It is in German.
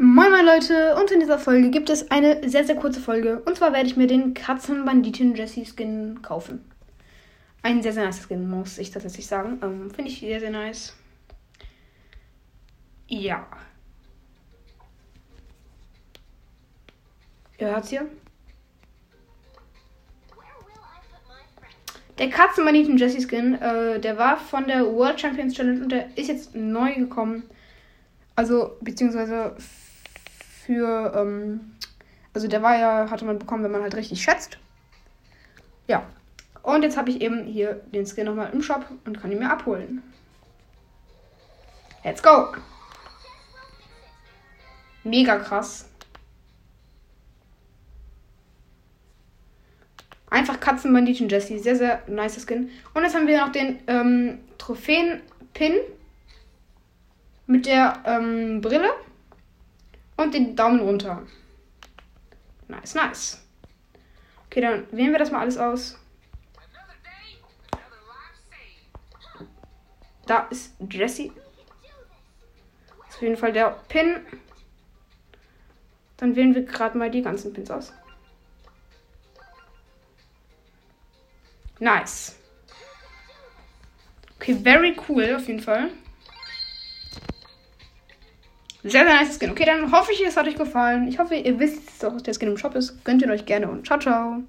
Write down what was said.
Moin moin Leute und in dieser Folge gibt es eine sehr sehr kurze Folge und zwar werde ich mir den Katzenbanditin Jessie Skin kaufen. Ein sehr sehr nice Skin muss ich tatsächlich sagen, ähm, finde ich sehr sehr nice. Ja. Ihr hört's hier? Der Katzenbanditin Jessie Skin, äh, der war von der World Champions Challenge und der ist jetzt neu gekommen. Also, beziehungsweise für, ähm, also der war ja, hatte man bekommen, wenn man halt richtig schätzt. Ja. Und jetzt habe ich eben hier den Skin nochmal im Shop und kann ihn mir abholen. Let's go! Mega krass. Einfach Katzenbanditen Jesse. Sehr, sehr nice Skin. Und jetzt haben wir noch den ähm, Trophäen-Pin mit der ähm, Brille und den Daumen runter. Nice, nice. Okay, dann wählen wir das mal alles aus. Da ist Jesse. Ist auf jeden Fall der Pin. Dann wählen wir gerade mal die ganzen Pins aus. Nice. Okay, very cool auf jeden Fall. Sehr, sehr nice Skin. Okay, dann hoffe ich, es hat euch gefallen. Ich hoffe, ihr wisst, dass der Skin im Shop ist. Gönnt ihr euch gerne und ciao, ciao.